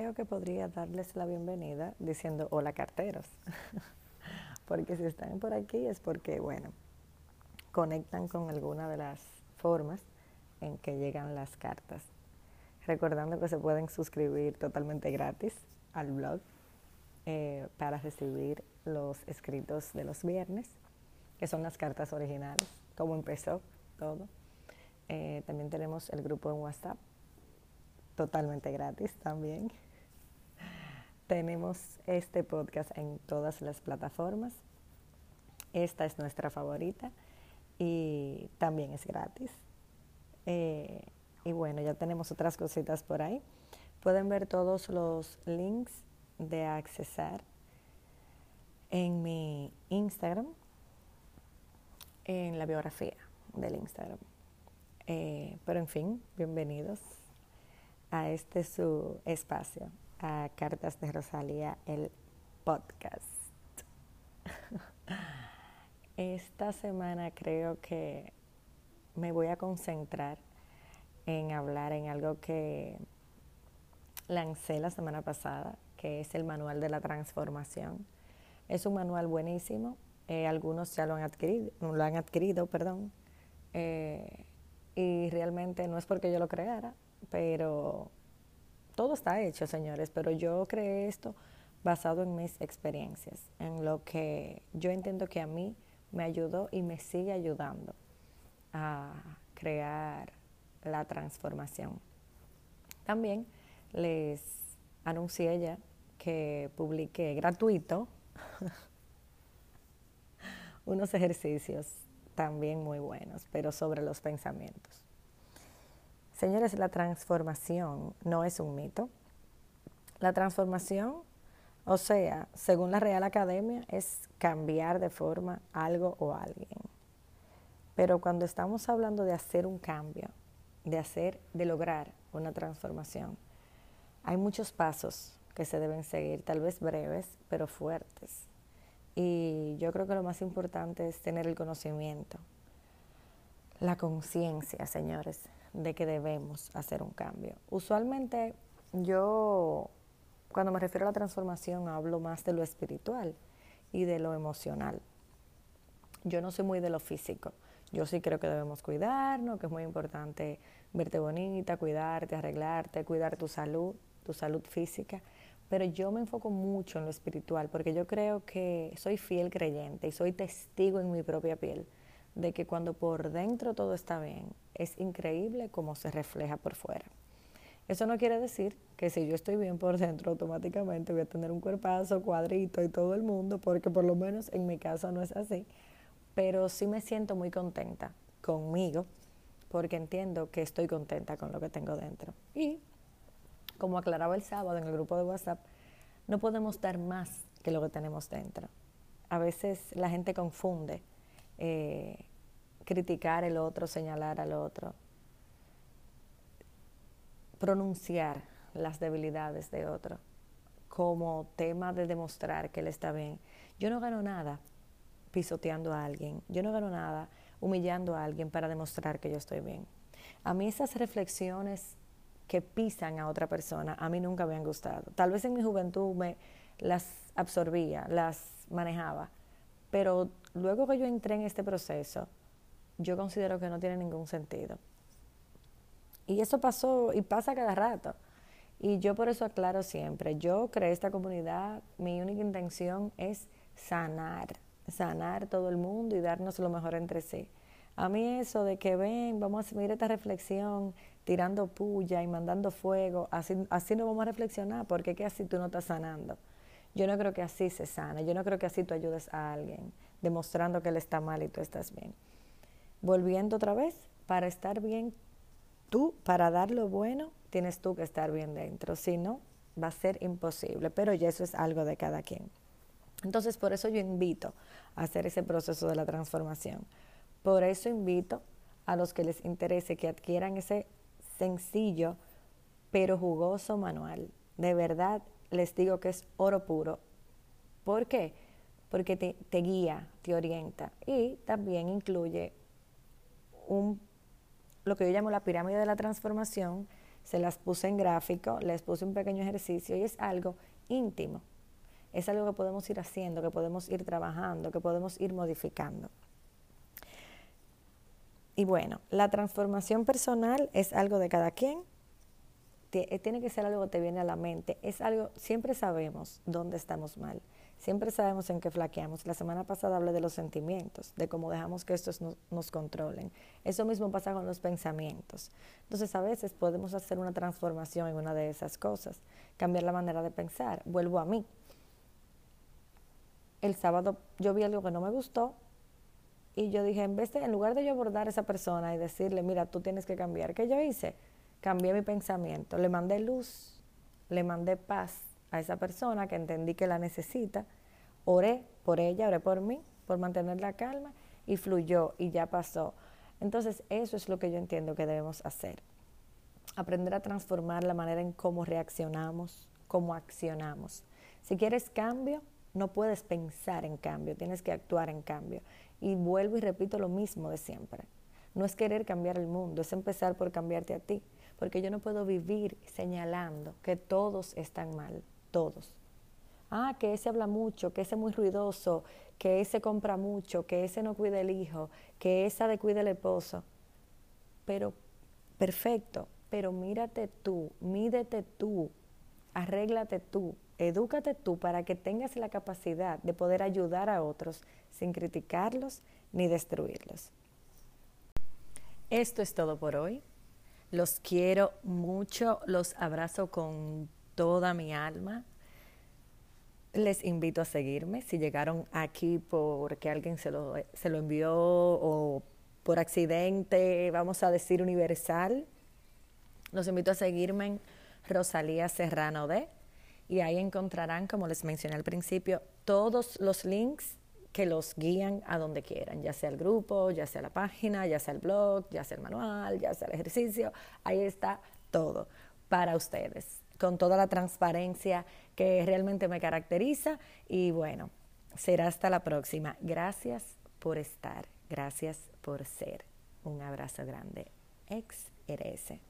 creo que podría darles la bienvenida diciendo hola carteros, porque si están por aquí es porque, bueno, conectan con alguna de las formas en que llegan las cartas. Recordando que se pueden suscribir totalmente gratis al blog eh, para recibir los escritos de los viernes, que son las cartas originales, cómo empezó todo. Eh, también tenemos el grupo en WhatsApp totalmente gratis también. Tenemos este podcast en todas las plataformas. Esta es nuestra favorita y también es gratis. Eh, y bueno, ya tenemos otras cositas por ahí. Pueden ver todos los links de accesar en mi Instagram, en la biografía del Instagram. Eh, pero en fin, bienvenidos a este su espacio, a Cartas de Rosalía, el podcast. Esta semana creo que me voy a concentrar en hablar en algo que lancé la semana pasada, que es el manual de la transformación. Es un manual buenísimo, eh, algunos ya lo han adquirido, lo han adquirido, perdón, eh, y realmente no es porque yo lo creara, pero todo está hecho, señores, pero yo creé esto basado en mis experiencias, en lo que yo entiendo que a mí me ayudó y me sigue ayudando a crear la transformación. También les anuncié ya que publiqué gratuito unos ejercicios también muy buenos, pero sobre los pensamientos. Señores, la transformación no es un mito. La transformación, o sea, según la Real Academia, es cambiar de forma algo o alguien. Pero cuando estamos hablando de hacer un cambio, de hacer, de lograr una transformación, hay muchos pasos que se deben seguir, tal vez breves, pero fuertes. Y yo creo que lo más importante es tener el conocimiento, la conciencia, señores de que debemos hacer un cambio. Usualmente yo, cuando me refiero a la transformación, hablo más de lo espiritual y de lo emocional. Yo no soy muy de lo físico. Yo sí creo que debemos cuidarnos, que es muy importante verte bonita, cuidarte, arreglarte, cuidar tu salud, tu salud física. Pero yo me enfoco mucho en lo espiritual porque yo creo que soy fiel creyente y soy testigo en mi propia piel de que cuando por dentro todo está bien, es increíble cómo se refleja por fuera. Eso no quiere decir que si yo estoy bien por dentro, automáticamente voy a tener un cuerpazo, cuadrito y todo el mundo, porque por lo menos en mi caso no es así. Pero sí me siento muy contenta conmigo, porque entiendo que estoy contenta con lo que tengo dentro. Y, como aclaraba el sábado en el grupo de WhatsApp, no podemos dar más que lo que tenemos dentro. A veces la gente confunde eh, criticar el otro, señalar al otro, pronunciar las debilidades de otro como tema de demostrar que él está bien. Yo no gano nada pisoteando a alguien, yo no gano nada humillando a alguien para demostrar que yo estoy bien. A mí esas reflexiones que pisan a otra persona, a mí nunca me han gustado. Tal vez en mi juventud me las absorbía, las manejaba, pero luego que yo entré en este proceso, yo considero que no tiene ningún sentido. Y eso pasó y pasa cada rato. Y yo por eso aclaro siempre, yo creé esta comunidad, mi única intención es sanar, sanar todo el mundo y darnos lo mejor entre sí. A mí eso de que ven, vamos a mirar esta reflexión, tirando puya y mandando fuego, así, así no vamos a reflexionar, porque que así tú no estás sanando. Yo no creo que así se sana, yo no creo que así tú ayudes a alguien demostrando que él está mal y tú estás bien. Volviendo otra vez, para estar bien tú, para dar lo bueno, tienes tú que estar bien dentro, si no, va a ser imposible, pero ya eso es algo de cada quien. Entonces, por eso yo invito a hacer ese proceso de la transformación. Por eso invito a los que les interese que adquieran ese sencillo pero jugoso manual. De verdad les digo que es oro puro. ¿Por qué? porque te, guía, te orienta y también incluye un, lo que yo llamo la pirámide de la transformación, se las puse en gráfico, les puse un pequeño ejercicio y es algo íntimo. Es algo que podemos ir haciendo, que podemos ir trabajando, que podemos ir modificando. Y bueno, la transformación personal es algo de cada quien. Eh, tiene que ser algo que te viene a la mente. Es algo, siempre sabemos dónde estamos mal. Siempre sabemos en qué flaqueamos. La semana pasada hablé de los sentimientos, de cómo dejamos que estos nos controlen. Eso mismo pasa con los pensamientos. Entonces a veces podemos hacer una transformación en una de esas cosas, cambiar la manera de pensar. Vuelvo a mí. El sábado yo vi algo que no me gustó y yo dije, en vez de, en lugar de yo abordar a esa persona y decirle, mira, tú tienes que cambiar, ¿qué yo hice? Cambié mi pensamiento, le mandé luz, le mandé paz a esa persona que entendí que la necesita, oré por ella, oré por mí, por mantener la calma y fluyó y ya pasó. Entonces eso es lo que yo entiendo que debemos hacer. Aprender a transformar la manera en cómo reaccionamos, cómo accionamos. Si quieres cambio, no puedes pensar en cambio, tienes que actuar en cambio. Y vuelvo y repito lo mismo de siempre. No es querer cambiar el mundo, es empezar por cambiarte a ti, porque yo no puedo vivir señalando que todos están mal todos. Ah, que ese habla mucho, que ese es muy ruidoso, que ese compra mucho, que ese no cuida el hijo, que esa de cuida el esposo. Pero, perfecto, pero mírate tú, mídete tú, arréglate tú, edúcate tú para que tengas la capacidad de poder ayudar a otros sin criticarlos ni destruirlos. Esto es todo por hoy. Los quiero mucho, los abrazo con toda mi alma. Les invito a seguirme. Si llegaron aquí porque alguien se lo, se lo envió o por accidente, vamos a decir universal, los invito a seguirme en Rosalía Serrano D. Y ahí encontrarán, como les mencioné al principio, todos los links que los guían a donde quieran, ya sea el grupo, ya sea la página, ya sea el blog, ya sea el manual, ya sea el ejercicio. Ahí está todo para ustedes con toda la transparencia que realmente me caracteriza. Y bueno, será hasta la próxima. Gracias por estar, gracias por ser. Un abrazo grande. Ex RS.